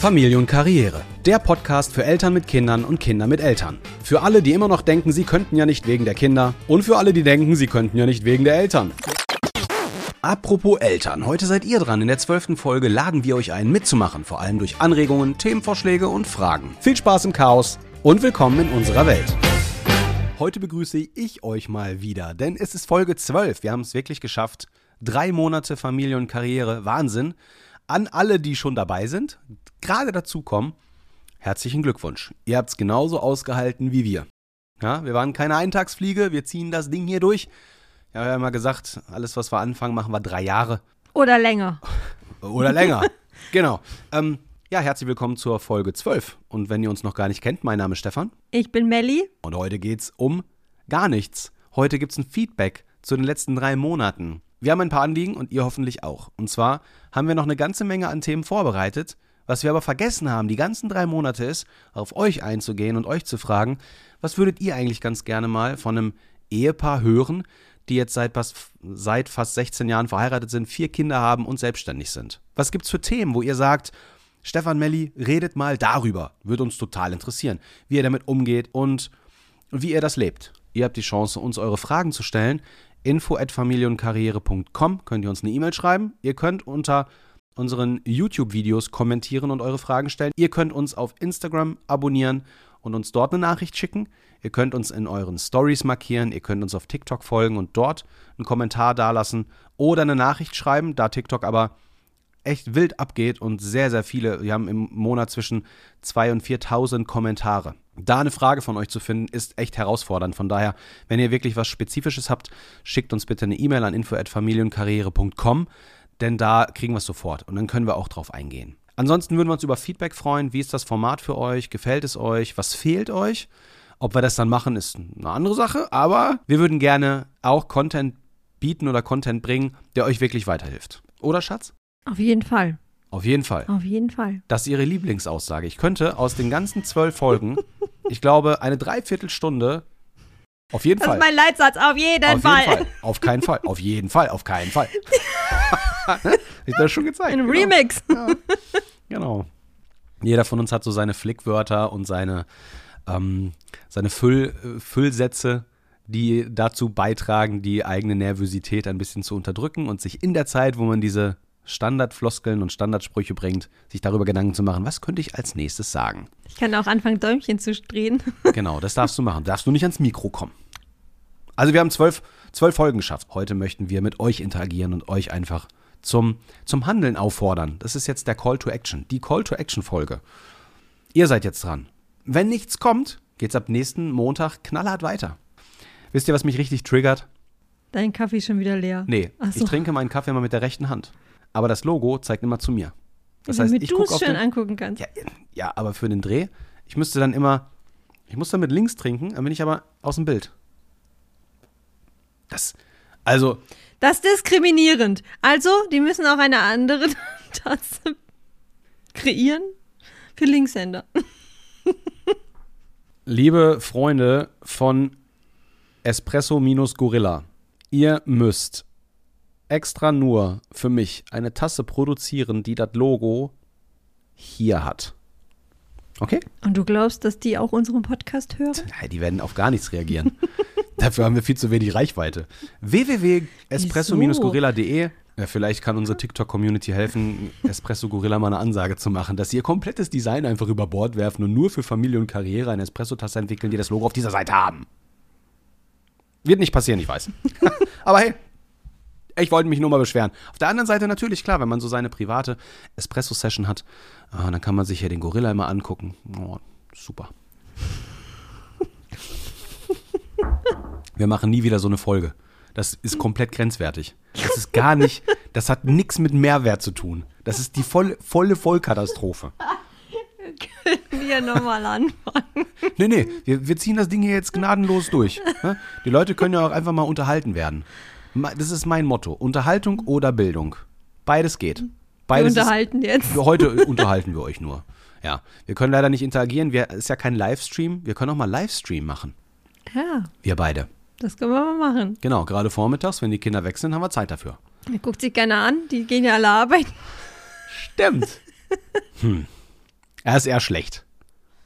Familie und Karriere. Der Podcast für Eltern mit Kindern und Kinder mit Eltern. Für alle, die immer noch denken, sie könnten ja nicht wegen der Kinder. Und für alle, die denken, sie könnten ja nicht wegen der Eltern. Apropos Eltern, heute seid ihr dran. In der zwölften Folge laden wir euch ein, mitzumachen. Vor allem durch Anregungen, Themenvorschläge und Fragen. Viel Spaß im Chaos und willkommen in unserer Welt. Heute begrüße ich euch mal wieder, denn es ist Folge 12. Wir haben es wirklich geschafft. Drei Monate Familie und Karriere. Wahnsinn. An alle, die schon dabei sind, gerade dazukommen, herzlichen Glückwunsch. Ihr habt es genauso ausgehalten wie wir. Ja, wir waren keine Eintagsfliege, wir ziehen das Ding hier durch. Ja, wir haben ja mal gesagt, alles, was wir anfangen, machen wir drei Jahre. Oder länger. Oder länger. genau. Ähm, ja, herzlich willkommen zur Folge 12. Und wenn ihr uns noch gar nicht kennt, mein Name ist Stefan. Ich bin Melli. Und heute geht's um gar nichts. Heute gibt's ein Feedback zu den letzten drei Monaten. Wir haben ein paar Anliegen und ihr hoffentlich auch. Und zwar haben wir noch eine ganze Menge an Themen vorbereitet. Was wir aber vergessen haben, die ganzen drei Monate ist, auf euch einzugehen und euch zu fragen, was würdet ihr eigentlich ganz gerne mal von einem Ehepaar hören, die jetzt seit fast, seit fast 16 Jahren verheiratet sind, vier Kinder haben und selbstständig sind? Was gibt's für Themen, wo ihr sagt, Stefan Melli, redet mal darüber. Würde uns total interessieren, wie ihr damit umgeht und wie ihr das lebt. Ihr habt die Chance, uns eure Fragen zu stellen info at familienkarriere.com könnt ihr uns eine E-Mail schreiben. Ihr könnt unter unseren YouTube-Videos kommentieren und eure Fragen stellen. Ihr könnt uns auf Instagram abonnieren und uns dort eine Nachricht schicken. Ihr könnt uns in euren Stories markieren. Ihr könnt uns auf TikTok folgen und dort einen Kommentar dalassen oder eine Nachricht schreiben, da TikTok aber echt wild abgeht und sehr, sehr viele, wir haben im Monat zwischen 2.000 und 4.000 Kommentare. Da eine Frage von euch zu finden, ist echt herausfordernd. Von daher, wenn ihr wirklich was Spezifisches habt, schickt uns bitte eine E-Mail an info.familienkarriere.com, denn da kriegen wir es sofort und dann können wir auch drauf eingehen. Ansonsten würden wir uns über Feedback freuen. Wie ist das Format für euch? Gefällt es euch? Was fehlt euch? Ob wir das dann machen, ist eine andere Sache, aber wir würden gerne auch Content bieten oder Content bringen, der euch wirklich weiterhilft. Oder Schatz? Auf jeden Fall. Auf jeden Fall. Auf jeden Fall. Das ist ihre Lieblingsaussage. Ich könnte aus den ganzen zwölf Folgen, ich glaube, eine Dreiviertelstunde auf jeden das Fall. Das ist mein Leitsatz, auf jeden auf Fall. Jeden Fall. Auf keinen Fall. Auf jeden Fall. Auf keinen Fall. ich das schon gezeigt. Ein genau. Remix. Ja. Genau. Jeder von uns hat so seine Flickwörter und seine, ähm, seine Füll, Füllsätze, die dazu beitragen, die eigene Nervosität ein bisschen zu unterdrücken und sich in der Zeit, wo man diese Standardfloskeln und Standardsprüche bringt, sich darüber Gedanken zu machen, was könnte ich als nächstes sagen. Ich kann auch anfangen, Däumchen zu drehen. Genau, das darfst du machen. Darfst du nicht ans Mikro kommen. Also wir haben zwölf, zwölf Folgen geschafft. Heute möchten wir mit euch interagieren und euch einfach zum, zum Handeln auffordern. Das ist jetzt der Call to Action, die Call to Action Folge. Ihr seid jetzt dran. Wenn nichts kommt, geht's ab nächsten Montag knallhart weiter. Wisst ihr, was mich richtig triggert? Dein Kaffee ist schon wieder leer. Nee, so. ich trinke meinen Kaffee immer mit der rechten Hand aber das Logo zeigt immer zu mir. Das heißt, Damit du es schön den, angucken kannst. Ja, ja, aber für den Dreh, ich müsste dann immer, ich muss dann mit links trinken, dann bin ich aber aus dem Bild. Das, also. Das ist diskriminierend. Also, die müssen auch eine andere Tasse kreieren für Linkshänder. Liebe Freunde von Espresso-Gorilla, ihr müsst extra nur für mich eine Tasse produzieren, die das Logo hier hat. Okay? Und du glaubst, dass die auch unseren Podcast hören? Ja, die werden auf gar nichts reagieren. Dafür haben wir viel zu wenig Reichweite. www.espresso-gorilla.de ja, vielleicht kann unsere TikTok-Community helfen, Espresso Gorilla mal eine Ansage zu machen, dass sie ihr komplettes Design einfach über Bord werfen und nur für Familie und Karriere eine Espresso-Tasse entwickeln, die das Logo auf dieser Seite haben. Wird nicht passieren, ich weiß. Aber hey, ich wollte mich nur mal beschweren. Auf der anderen Seite natürlich, klar, wenn man so seine private Espresso-Session hat, äh, dann kann man sich ja den Gorilla immer angucken. Oh, super. Wir machen nie wieder so eine Folge. Das ist komplett grenzwertig. Das ist gar nicht, das hat nichts mit Mehrwert zu tun. Das ist die voll, volle Vollkatastrophe. Können wir nochmal anfangen? Nee, nee, wir, wir ziehen das Ding hier jetzt gnadenlos durch. Ne? Die Leute können ja auch einfach mal unterhalten werden. Das ist mein Motto. Unterhaltung oder Bildung. Beides geht. Beides wir unterhalten ist, jetzt. Heute unterhalten wir euch nur. Ja, wir können leider nicht interagieren. Es ist ja kein Livestream. Wir können auch mal Livestream machen. Ja. Wir beide. Das können wir mal machen. Genau, gerade vormittags, wenn die Kinder weg sind, haben wir Zeit dafür. Der guckt sich keiner an. Die gehen ja alle arbeiten. Stimmt. hm. Er ist eher schlecht.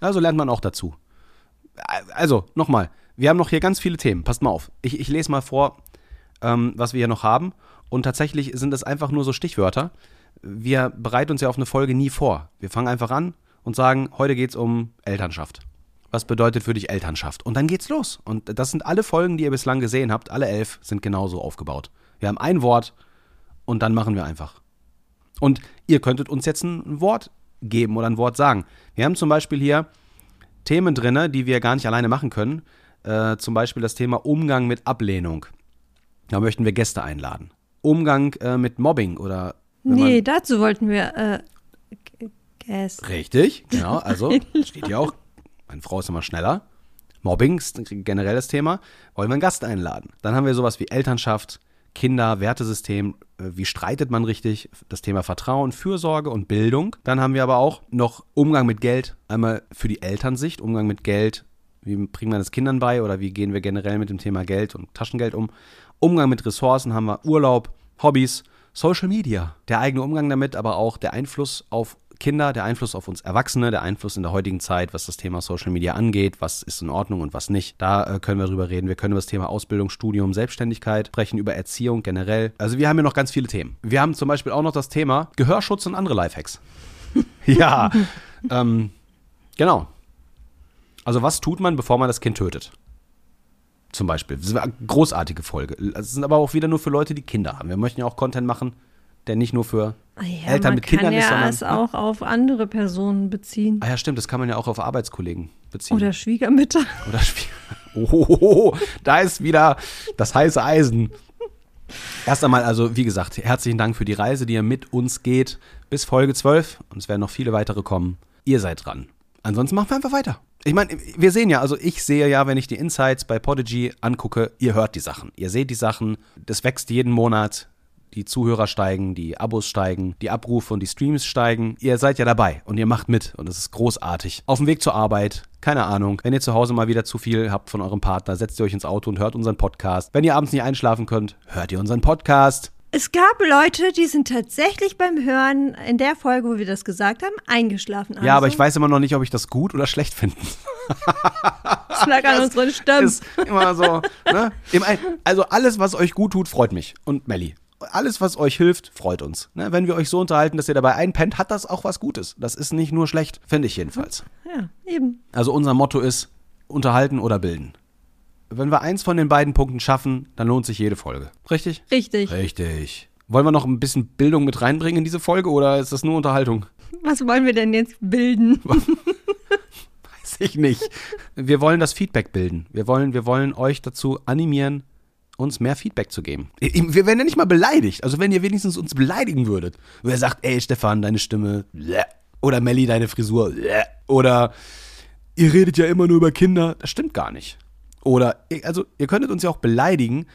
Also lernt man auch dazu. Also, nochmal, wir haben noch hier ganz viele Themen. Passt mal auf. Ich, ich lese mal vor, ähm, was wir hier noch haben. Und tatsächlich sind das einfach nur so Stichwörter. Wir bereiten uns ja auf eine Folge nie vor. Wir fangen einfach an und sagen, heute geht es um Elternschaft. Was bedeutet für dich Elternschaft? Und dann geht's los. Und das sind alle Folgen, die ihr bislang gesehen habt. Alle elf sind genauso aufgebaut. Wir haben ein Wort und dann machen wir einfach. Und ihr könntet uns jetzt ein Wort geben oder ein Wort sagen. Wir haben zum Beispiel hier Themen drin, die wir gar nicht alleine machen können. Äh, zum Beispiel das Thema Umgang mit Ablehnung. Da möchten wir Gäste einladen. Umgang äh, mit Mobbing oder. Nee, dazu wollten wir äh, Gäste. Richtig, genau. Also steht hier auch, meine Frau ist immer schneller. Mobbing ist generell das Thema. Wollen wir einen Gast einladen? Dann haben wir sowas wie Elternschaft, Kinder, Wertesystem, äh, wie streitet man richtig, das Thema Vertrauen, Fürsorge und Bildung. Dann haben wir aber auch noch Umgang mit Geld, einmal für die Elternsicht, Umgang mit Geld, wie bringen wir das Kindern bei oder wie gehen wir generell mit dem Thema Geld und Taschengeld um. Umgang mit Ressourcen haben wir Urlaub, Hobbys, Social Media, der eigene Umgang damit, aber auch der Einfluss auf Kinder, der Einfluss auf uns Erwachsene, der Einfluss in der heutigen Zeit, was das Thema Social Media angeht, was ist in Ordnung und was nicht. Da äh, können wir drüber reden. Wir können über das Thema Ausbildung, Studium, Selbstständigkeit sprechen, über Erziehung generell. Also wir haben hier noch ganz viele Themen. Wir haben zum Beispiel auch noch das Thema Gehörschutz und andere Lifehacks. ja, ähm, genau. Also was tut man, bevor man das Kind tötet? Zum Beispiel. Das ist eine großartige Folge. Das sind aber auch wieder nur für Leute, die Kinder haben. Wir möchten ja auch Content machen, der nicht nur für Ja, Eltern man mit Kindern kann ist, ja sondern. es auch auf andere Personen beziehen. Ah ja, stimmt, das kann man ja auch auf Arbeitskollegen beziehen. Oder Schwiegermütter. Oder Spiel. Oh, da ist wieder das heiße Eisen. Erst einmal, also wie gesagt, herzlichen Dank für die Reise, die ihr mit uns geht bis Folge 12. Und es werden noch viele weitere kommen. Ihr seid dran. Ansonsten machen wir einfach weiter. Ich meine, wir sehen ja, also ich sehe ja, wenn ich die Insights bei Podigy angucke, ihr hört die Sachen. Ihr seht die Sachen. Das wächst jeden Monat. Die Zuhörer steigen, die Abos steigen, die Abrufe und die Streams steigen. Ihr seid ja dabei und ihr macht mit und es ist großartig. Auf dem Weg zur Arbeit, keine Ahnung. Wenn ihr zu Hause mal wieder zu viel habt von eurem Partner, setzt ihr euch ins Auto und hört unseren Podcast. Wenn ihr abends nicht einschlafen könnt, hört ihr unseren Podcast. Es gab Leute, die sind tatsächlich beim Hören in der Folge, wo wir das gesagt haben, eingeschlafen. Ja, aber Also, ich weiß immer noch nicht, ob ich das gut oder schlecht finde. Das lag an unseren Stimmen. Ist immer so, ne? Also alles, was euch gut tut, freut mich. Und Melli. Alles, was euch hilft, freut uns. Ne? Wenn wir euch so unterhalten, dass ihr dabei einpennt, hat das auch was Gutes. Das ist nicht nur schlecht, finde ich jedenfalls. Ja, eben. Also unser Motto ist, unterhalten oder bilden. Wenn wir eins von den beiden Punkten schaffen, dann lohnt sich jede Folge. Richtig? Richtig. Richtig. Wollen wir noch ein bisschen Bildung mit reinbringen in diese Folge oder ist das nur Unterhaltung? Was wollen wir denn jetzt bilden? Weiß ich nicht. Wir wollen das Feedback bilden. Wir wollen, wir wollen euch dazu animieren, uns mehr Feedback zu geben. Wir werden ja nicht mal beleidigt. Also wenn ihr wenigstens uns beleidigen würdet. Wer sagt, ey Stefan, deine Stimme. bleh. Oder Melli, deine Frisur. bleh. Oder ihr redet ja immer nur über Kinder. Das stimmt gar nicht. Oder, also ihr könntet uns ja auch beleidigen.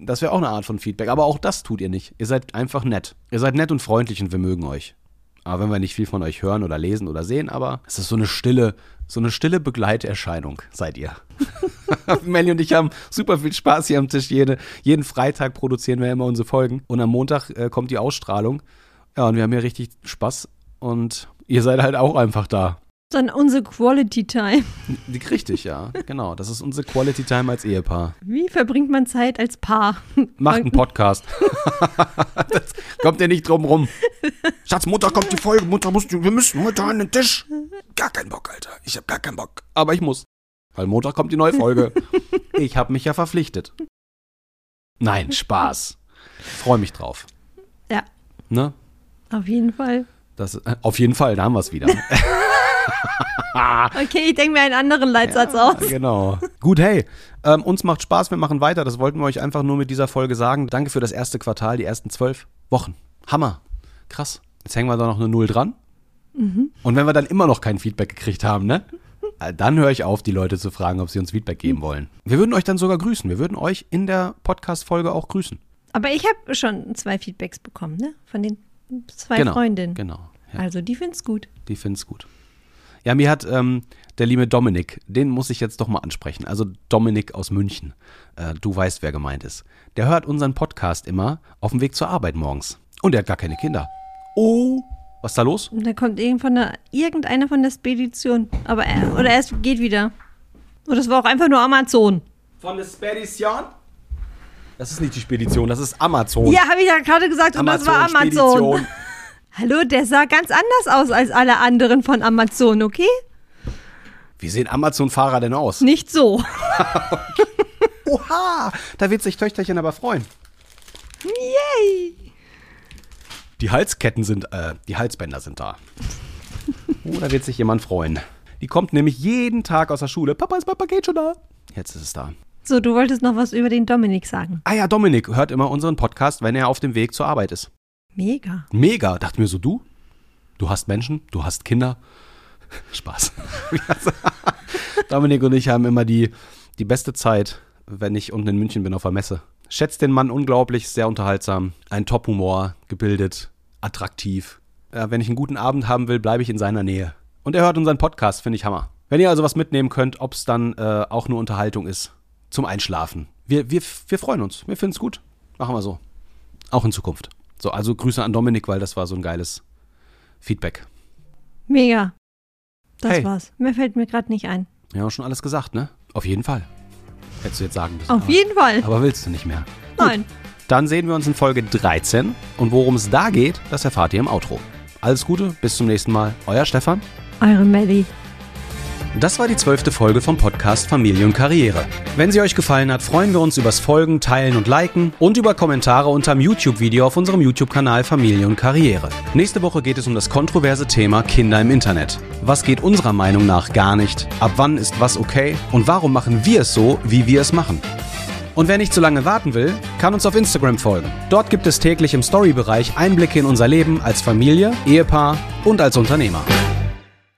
Das wäre auch eine Art von Feedback. Aber auch das tut ihr nicht. Ihr seid einfach nett. Ihr seid nett und freundlich und wir mögen euch. Aber wenn wir nicht viel von euch hören oder lesen oder sehen, aber es ist so eine stille, so eine stille Begleiterscheinung, seid ihr. Melli und ich haben super viel Spaß hier am Tisch. Jede, jeden Freitag produzieren wir immer unsere Folgen. Und am Montag äh, kommt die Ausstrahlung. Ja, und wir haben hier richtig Spaß. Und ihr seid halt auch einfach da. Dann unsere Quality Time. Die- Richtig, ja. Genau. Das ist unsere Quality Time als Ehepaar. Wie verbringt man Zeit als Paar? Macht einen Podcast. das kommt ihr nicht drum rum. Schatz, Mutter kommt die Folge. Mutter muss, wir müssen Mutter an den Tisch. Gar keinen Bock, Alter. Ich hab gar keinen Bock. Aber ich muss. Weil Montag kommt die neue Folge. ich hab mich ja verpflichtet. Nein, Spaß. Freue mich drauf. Ja, Ne? auf jeden Fall. Das, äh, auf jeden Fall, da haben wir es wieder. Okay, ich denke mir einen anderen Leitsatz aus. Genau. Gut, hey, ähm, uns macht Spaß, wir machen weiter. Das wollten wir euch einfach nur mit dieser Folge sagen. Danke für das erste Quartal, die ersten zwölf Wochen. Hammer. Krass. Jetzt hängen wir da noch eine Null dran. Und wenn wir dann immer noch kein Feedback gekriegt haben, ne? äh, Dann höre ich auf, die Leute zu fragen, ob sie uns Feedback geben wollen. Wir würden euch dann sogar grüßen. Wir würden euch in der Podcast-Folge auch grüßen. Aber ich habe schon zwei Feedbacks bekommen, ne? Von den zwei genau. Freundinnen. Genau. Ja, Also die finden's gut. die finden es gut. Ja, mir hat ähm, der liebe Dominik, den muss ich jetzt doch mal ansprechen. Also Dominik aus München. Äh, du weißt, wer gemeint ist. Der hört unseren Podcast immer auf dem Weg zur Arbeit morgens. Und er hat gar keine Kinder. Oh Was ist da los? Und da kommt irgend von der, irgendeiner von der Spedition. Aber er, oder er geht wieder. Oder es war auch einfach nur Amazon. Von der Spedition? Das ist nicht die Spedition, das ist Amazon. Ja, habe ich ja gerade gesagt. Und das war Amazon. Spedition. Hallo, der sah ganz anders aus als alle anderen von Amazon, okay? Wie sehen Amazon-Fahrer denn aus? Nicht so. Oha, da wird sich Töchterchen aber freuen. Yay! Die Halsketten sind, äh, die Halsbänder sind da. Oh, da wird sich jemand freuen. Die kommt nämlich jeden Tag aus der Schule. Papa, ist mein Paket schon da? Jetzt ist es da. So, du wolltest noch was über den Dominik sagen. Ah ja, Dominik hört immer unseren Podcast, wenn er auf dem Weg zur Arbeit ist. Mega. Mega. Dachte mir so, du? Du hast Menschen, du hast Kinder. Spaß. Dominik und ich haben immer die, die beste Zeit, wenn ich unten in München bin auf der Messe. Schätzt den Mann unglaublich, sehr unterhaltsam, ein Top-Humor, gebildet, attraktiv. Ja, wenn ich einen guten Abend haben will, bleibe ich in seiner Nähe. Und er hört unseren Podcast, finde ich Hammer. Wenn ihr also was mitnehmen könnt, ob es dann äh, auch nur Unterhaltung ist, zum Einschlafen. Wir, wir, wir freuen uns, wir finden es gut. Machen wir so. Auch in Zukunft. So, also Grüße an Dominik, weil das war so ein geiles Feedback. Mega. Das Hey. war's. Mehr fällt mir gerade nicht ein. Ja, schon alles gesagt, ne? Auf jeden Fall. Hättest du jetzt sagen müssen. Auf aber, jeden Fall. Aber willst du nicht mehr. Nein. Dann sehen wir uns in Folge 13 und worum es da geht, das erfahrt ihr im Outro. Alles Gute, bis zum nächsten Mal. Euer Stefan. Eure Melly. Das war die zwölfte Folge vom Podcast Familie und Karriere. Wenn sie euch gefallen hat, freuen wir uns übers Folgen, Teilen und Liken und über Kommentare unterm YouTube-Video auf unserem YouTube-Kanal Familie und Karriere. Nächste Woche geht es um das kontroverse Thema Kinder im Internet. Was geht unserer Meinung nach gar nicht? Ab wann ist was okay? Und warum machen wir es so, wie wir es machen? Und wer nicht zu lange warten will, kann uns auf Instagram folgen. Dort gibt es täglich im Story-Bereich Einblicke in unser Leben als Familie, Ehepaar und als Unternehmer.